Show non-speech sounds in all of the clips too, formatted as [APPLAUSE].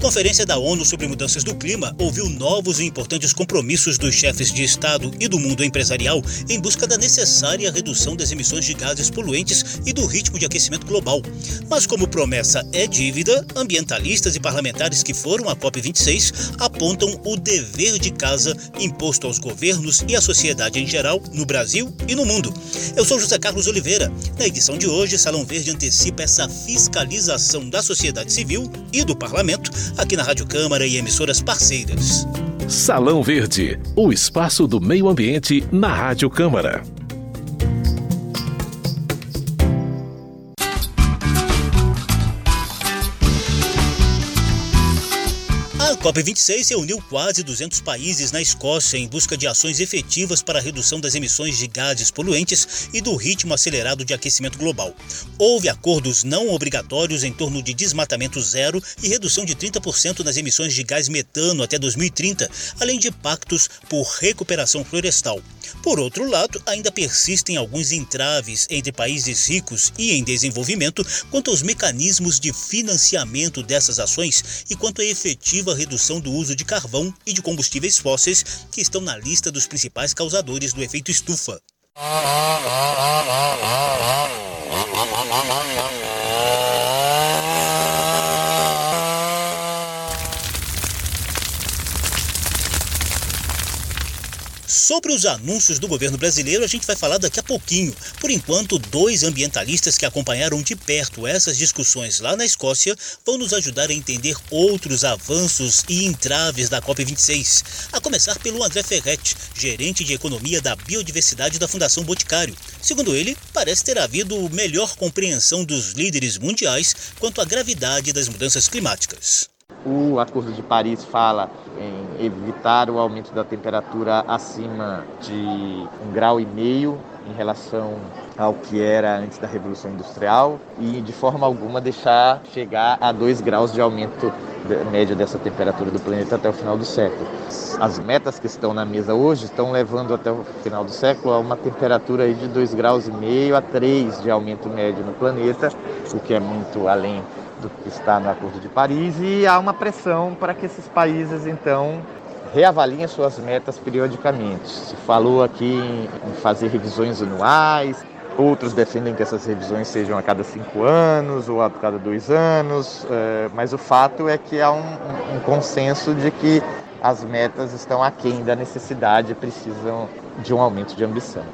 Conferência da ONU sobre Mudanças do Clima ouviu novos e importantes compromissos dos chefes de Estado e do mundo empresarial em busca da necessária redução das emissões de gases poluentes e do ritmo de aquecimento global. Mas, como promessa é dívida, ambientalistas e parlamentares que foram à COP26 apontam o dever de casa imposto aos governos e à sociedade em geral, no Brasil e no mundo. Eu sou José Carlos Oliveira. Na edição de hoje, Salão Verde antecipa essa fiscalização da sociedade civil e do parlamento aqui na Rádio Câmara e emissoras parceiras. Salão Verde, o espaço do meio ambiente na Rádio Câmara. COP26 reuniu quase 200 países na Escócia em busca de ações efetivas para a redução das emissões de gases poluentes e do ritmo acelerado de aquecimento global. Houve acordos não obrigatórios em torno de desmatamento zero e redução de 30% nas emissões de gás metano até 2030, além de pactos por recuperação florestal. Por outro lado, ainda persistem alguns entraves entre países ricos e em desenvolvimento quanto aos mecanismos de financiamento dessas ações e quanto à efetiva redução do uso de carvão e de combustíveis fósseis que estão na lista dos principais causadores do efeito estufa. [LAUGHS] Sobre os anúncios do governo brasileiro, a gente vai falar daqui a pouquinho. Por enquanto, dois ambientalistas que acompanharam de perto essas discussões lá na Escócia vão nos ajudar a entender outros avanços e entraves da COP26. A começar pelo André Ferretti, gerente de economia da biodiversidade da Fundação Boticário. Segundo ele, parece ter havido melhor compreensão dos líderes mundiais quanto à gravidade das mudanças climáticas. O Acordo de Paris fala em evitar o aumento da temperatura acima de um grau e meio em relação ao que era antes da Revolução Industrial e de forma alguma deixar chegar a 2 graus de aumento médio dessa temperatura do planeta até o final do século. As metas que estão na mesa hoje estão levando até o final do século a uma temperatura aí de 2 graus e meio a 3 de aumento médio no planeta, o que é muito além do que está no Acordo de Paris e há uma pressão para que esses países então reavaliem suas metas periodicamente. Se falou aqui em fazer revisões anuais, outros defendem que essas revisões sejam a cada cinco anos ou a cada dois anos, é, mas o fato é que há um, um consenso de que as metas estão aquém da necessidade e precisam de um aumento de ambição.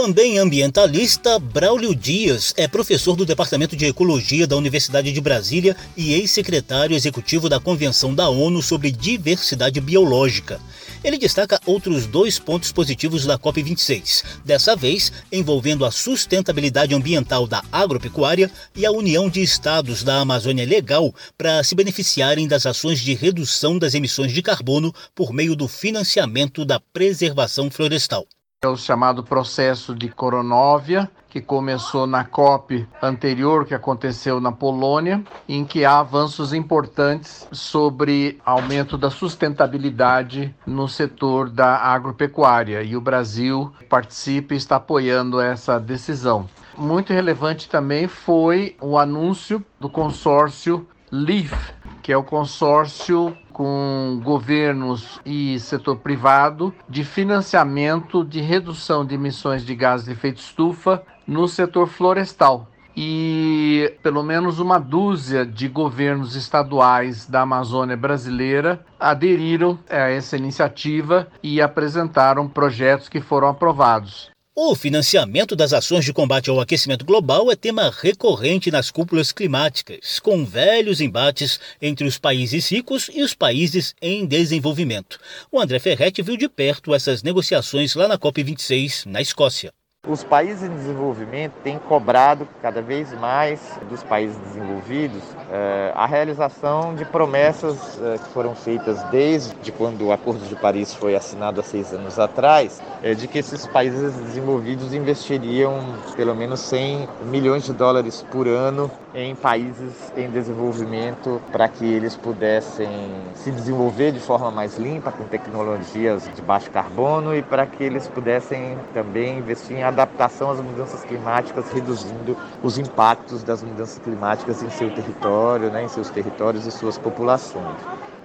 Também ambientalista, Braulio Dias é professor do Departamento de Ecologia da Universidade de Brasília e ex-secretário executivo da Convenção da ONU sobre Diversidade Biológica. Ele destaca outros dois pontos positivos da COP26, dessa vez envolvendo a sustentabilidade ambiental da agropecuária e a união de estados da Amazônia Legal para se beneficiarem das ações de redução das emissões de carbono por meio do financiamento da preservação florestal. É o chamado processo de Coronóvia, que começou na COP anterior, que aconteceu na Polônia, em que há avanços importantes sobre aumento da sustentabilidade no setor da agropecuária. E o Brasil participa e está apoiando essa decisão. Muito relevante também foi o anúncio do consórcio LEAF, que é o consórcio com governos e setor privado de financiamento de redução de emissões de gases de efeito estufa no setor florestal. E pelo menos uma dúzia de governos estaduais da Amazônia brasileira aderiram a essa iniciativa e apresentaram projetos que foram aprovados. O financiamento das ações de combate ao aquecimento global é tema recorrente nas cúpulas climáticas, com velhos embates entre os países ricos e os países em desenvolvimento. O André Ferretti viu de perto essas negociações lá na COP26, na Escócia. Os países em desenvolvimento têm cobrado cada vez mais dos países desenvolvidos eh, a realização de promessas eh, que foram feitas desde quando o Acordo de Paris foi assinado há seis anos atrás, eh, de que esses países desenvolvidos investiriam pelo menos 100 milhões de dólares por ano em países em desenvolvimento para que eles pudessem se desenvolver de forma mais limpa, com tecnologias de baixo carbono e para que eles pudessem também investir em adaptação às mudanças climáticas, reduzindo os impactos das mudanças climáticas em seu território, né, em seus territórios e suas populações.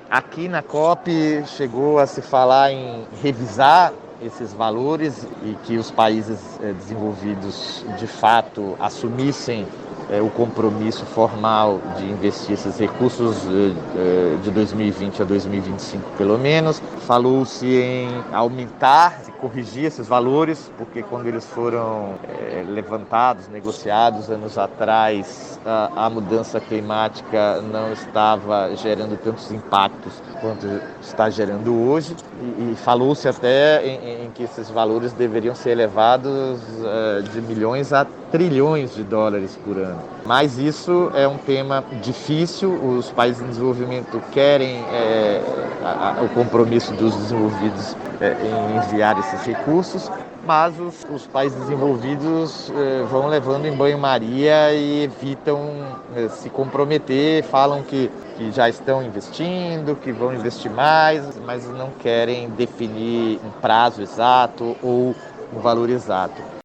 Aqui na COP chegou a se falar em revisar esses valores e que os países eh, desenvolvidos de fato assumissem é, o compromisso formal de investir esses recursos é, é de 2020 a 2025, pelo menos. Falou-se em aumentar, corrigir esses valores, porque quando eles foram é, levantados, negociados anos atrás, a, a, mudança climática não estava gerando tantos impactos quanto está gerando hoje. E, e falou-se até em, em, que esses valores deveriam ser elevados uh, de milhões a trilhões de dólares por ano. Mas isso é um tema difícil, os países em desenvolvimento querem é, a, a, o compromisso dos desenvolvidos é, em enviar esses recursos, mas os, os países desenvolvidos é, vão levando em banho-maria e evitam é, se comprometer, falam que, que já estão investindo, que vão investir mais, mas não querem definir um prazo exato ou um valor exato.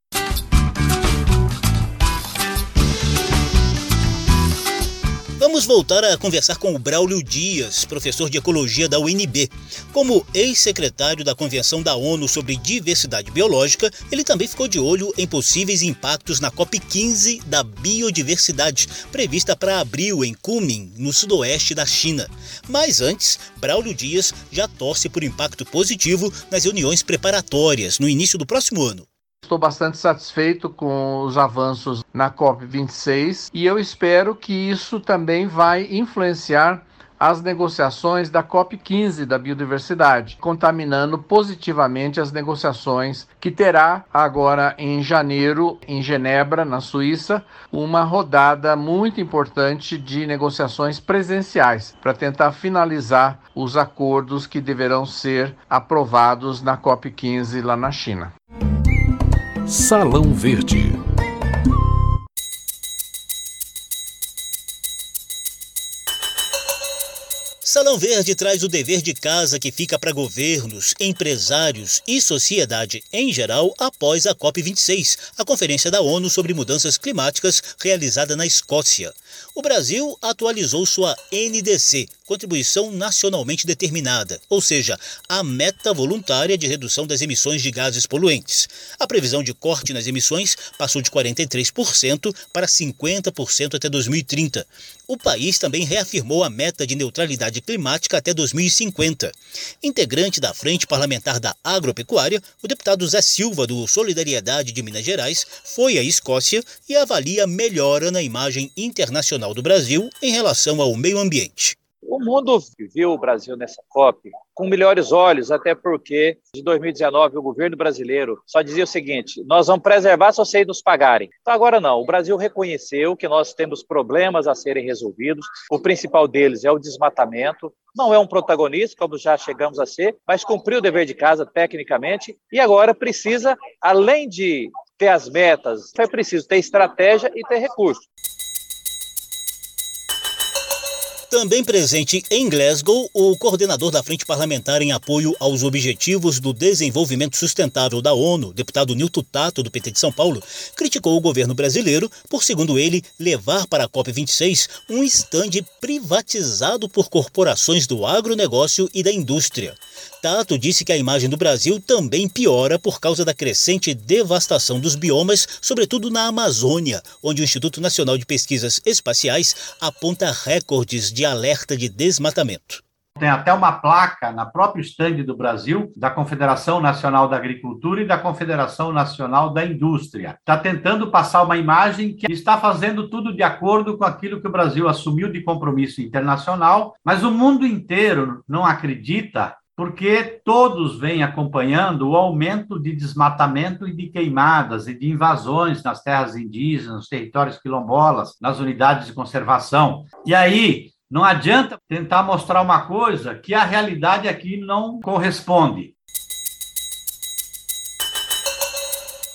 Voltar a conversar com o Braulio Dias, professor de Ecologia da UNB. Como ex-secretário da Convenção da ONU sobre Diversidade Biológica, ele também ficou de olho em possíveis impactos na COP15 da biodiversidade, prevista para abril em Kunming, no sudoeste da China. Mas antes, Braulio Dias já torce por impacto positivo nas reuniões preparatórias no início do próximo ano. Estou bastante satisfeito com os avanços na COP26 e eu espero que isso também vai influenciar as negociações da COP15 da biodiversidade, contaminando positivamente as negociações que terá agora em janeiro em Genebra, na Suíça, uma rodada muito importante de negociações presenciais para tentar finalizar os acordos que deverão ser aprovados na COP15 lá na China. Salão Verde. Salão Verde traz o dever de casa que fica para governos, empresários e sociedade em geral após a COP26, a Conferência da ONU sobre Mudanças Climáticas realizada na Escócia. O Brasil atualizou sua NDC, Contribuição Nacionalmente Determinada, ou seja, a meta voluntária de redução das emissões de gases poluentes. A previsão de corte nas emissões passou de 43% para 50% até 2030. O país também reafirmou a meta de neutralidade climática até 2050. Integrante da Frente Parlamentar da Agropecuária, o deputado Zé Silva, do Solidariedade de Minas Gerais, foi à Escócia e avalia melhora na imagem internacional do Brasil em relação ao meio ambiente. O mundo viu o Brasil nessa COP com melhores olhos, até porque de 2019 o governo brasileiro só dizia o seguinte: nós vamos preservar se vocês nos pagarem. Então agora não, o Brasil reconheceu que nós temos problemas a serem resolvidos. O principal deles é o desmatamento. Não é um protagonista, como já chegamos a ser, mas cumpriu o dever de casa tecnicamente e agora precisa, além de ter as metas, é preciso ter estratégia e ter recursos. Também presente em Glasgow, o coordenador da Frente Parlamentar em apoio aos Objetivos do Desenvolvimento Sustentável da ONU, deputado Nilton Tato, do PT de São Paulo, criticou o governo brasileiro por, segundo ele, levar para a COP26 um estande privatizado por corporações do agronegócio e da indústria. Tato disse que a imagem do Brasil também piora por causa da crescente devastação dos biomas, sobretudo na Amazônia, onde o Instituto Nacional de Pesquisas Espaciais aponta recordes de alerta de desmatamento. Tem até uma placa na própria estande do Brasil, da Confederação Nacional da Agricultura e da Confederação Nacional da Indústria. Está tentando passar uma imagem que está fazendo tudo de acordo com aquilo que o Brasil assumiu de compromisso internacional, mas o mundo inteiro não acredita porque todos vêm acompanhando o aumento de desmatamento e de queimadas e de invasões nas terras indígenas, nos territórios quilombolas, nas unidades de conservação. E aí, não adianta tentar mostrar uma coisa que a realidade aqui não corresponde.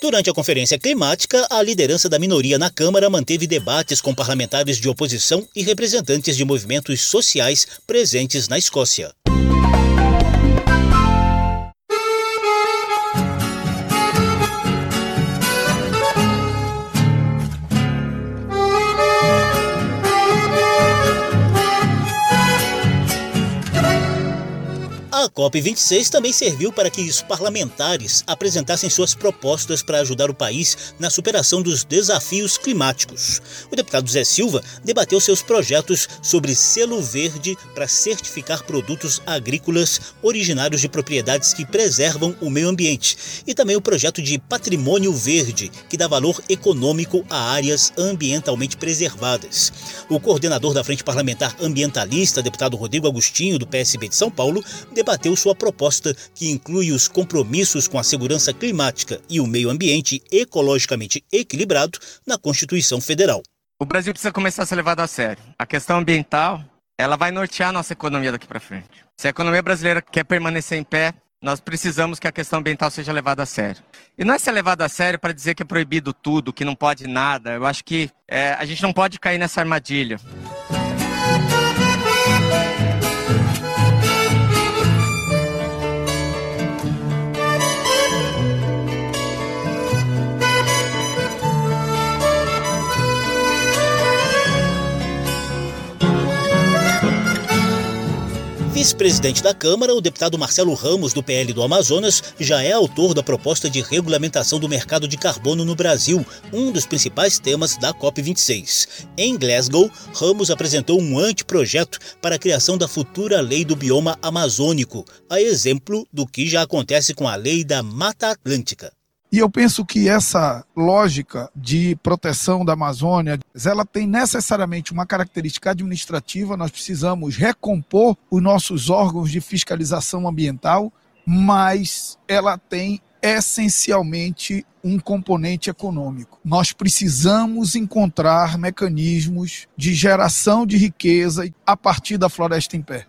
Durante a conferência climática, a liderança da minoria na Câmara manteve debates com parlamentares de oposição e representantes de movimentos sociais presentes na Escócia. A COP26 também serviu para que os parlamentares apresentassem suas propostas para ajudar o país na superação dos desafios climáticos. O deputado Zé Silva debateu seus projetos sobre selo verde para certificar produtos agrícolas originários de propriedades que preservam o meio ambiente e também o projeto de patrimônio verde, que dá valor econômico a áreas ambientalmente preservadas. O coordenador da Frente Parlamentar Ambientalista, deputado Rodrigo Agostinho, do PSB de São Paulo, debateu sua proposta que inclui os compromissos com a segurança climática e o meio ambiente ecologicamente equilibrado na Constituição Federal. O Brasil precisa começar a ser levado a sério. A questão ambiental, ela vai nortear a nossa economia daqui para frente. Se a economia brasileira quer permanecer em pé, nós precisamos que a questão ambiental seja levada a sério. E não é ser levado a sério para dizer que é proibido tudo, que não pode nada. Eu acho que é, a gente não pode cair nessa armadilha. Vice-presidente da Câmara, o deputado Marcelo Ramos, do PL do Amazonas, já é autor da proposta de regulamentação do mercado de carbono no Brasil, um dos principais temas da COP26. Em Glasgow, Ramos apresentou um anteprojeto para a criação da futura lei do bioma amazônico, a exemplo do que já acontece com a lei da Mata Atlântica. E eu penso que essa lógica de proteção da Amazônia, ela tem necessariamente uma característica administrativa, nós precisamos recompor os nossos órgãos de fiscalização ambiental, mas ela tem essencialmente um componente econômico. Nós precisamos encontrar mecanismos de geração de riqueza a partir da floresta em pé.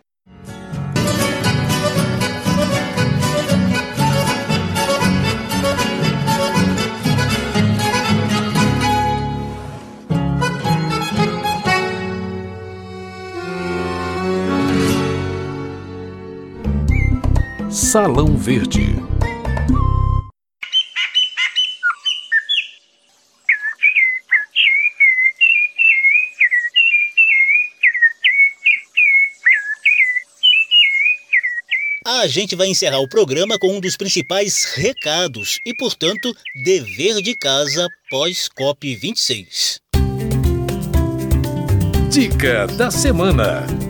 Salão Verde. A gente vai encerrar o programa com um dos principais recados e, portanto, dever de casa pós-COP 26. Dica da semana.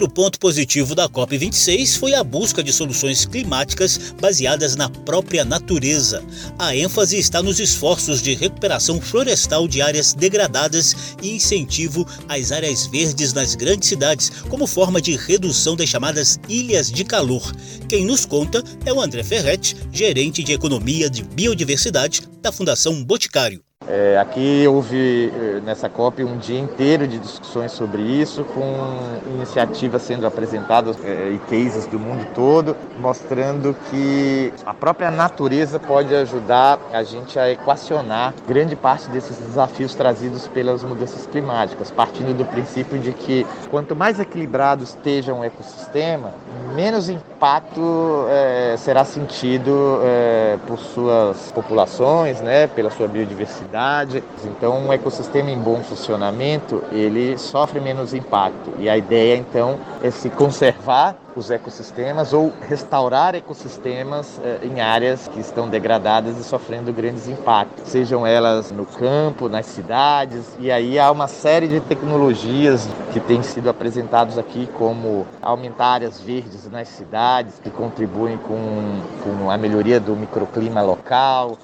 Outro ponto positivo da COP26 foi a busca de soluções climáticas baseadas na própria natureza. A ênfase está nos esforços de recuperação florestal de áreas degradadas e incentivo às áreas verdes nas grandes cidades, como forma de redução das chamadas ilhas de calor. Quem nos conta é o André Ferretti, gerente de economia de biodiversidade da Fundação Boticário. É, aqui houve é, nessa COP um dia inteiro de discussões sobre isso, com iniciativas sendo apresentadas é, e cases do mundo todo, mostrando que a própria natureza pode ajudar a gente a equacionar grande parte desses desafios trazidos pelas mudanças climáticas, partindo do princípio de que quanto mais equilibrado esteja um ecossistema, menos impacto é, será sentido por suas populações, né, pela sua biodiversidade então, um ecossistema em bom funcionamento, ele sofre menos impacto. E a ideia, então, é se conservar os ecossistemas ou restaurar ecossistemas eh, em áreas que estão degradadas e sofrendo grandes impactos, sejam elas no campo, nas cidades. E aí há uma série de tecnologias que têm sido apresentados aqui, como aumentar áreas verdes nas cidades, que contribuem com, com a melhoria do microclima local,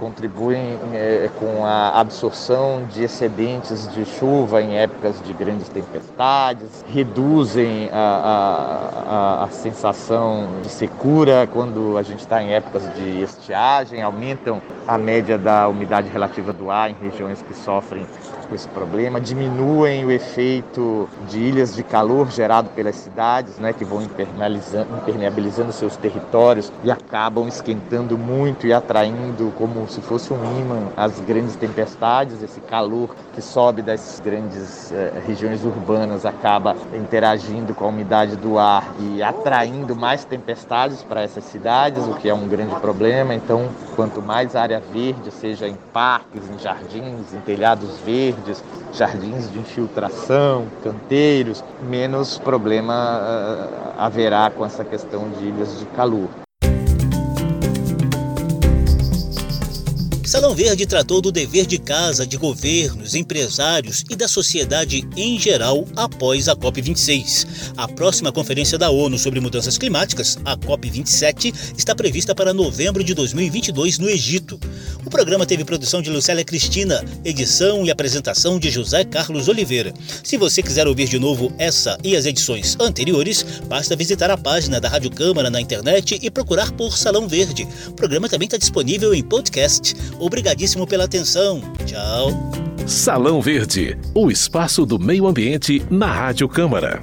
contribuem é, com a absorção de excedentes de chuva em épocas de grandes tempestades, reduzem a, a, a sensação de secura quando a gente está em épocas de estiagem, aumentam a média da umidade relativa do ar em regiões que sofrem com esse problema, diminuem o efeito de ilhas de calor gerado pelas cidades, né, que vão impermeabilizando, seus territórios e acabam esquentando muito e atraindo como se fosse um imã as grandes tempestades. Esse calor que sobe das grandes eh, regiões urbanas acaba interagindo com a umidade do ar e atraindo mais tempestades para essas cidades, o que é um grande problema. Então, quanto mais área verde, seja em parques, em jardins, em telhados verdes, jardins de infiltração, canteiros, menos problema uh, haverá com essa questão de ilhas de calor. Salão Verde tratou do dever de casa de governos, empresários e da sociedade em geral após a COP26. A próxima conferência da ONU sobre mudanças climáticas, a COP27, está prevista para novembro de 2022 no Egito. O programa teve produção de Lucélia Cristina, edição e apresentação de José Carlos Oliveira. Se você quiser ouvir de novo essa e as edições anteriores, basta visitar a página da Rádio Câmara na internet e procurar por Salão Verde. O programa também está disponível em podcast. Obrigadíssimo pela atenção. Tchau. Salão Verde, o espaço do meio ambiente na Rádio Câmara.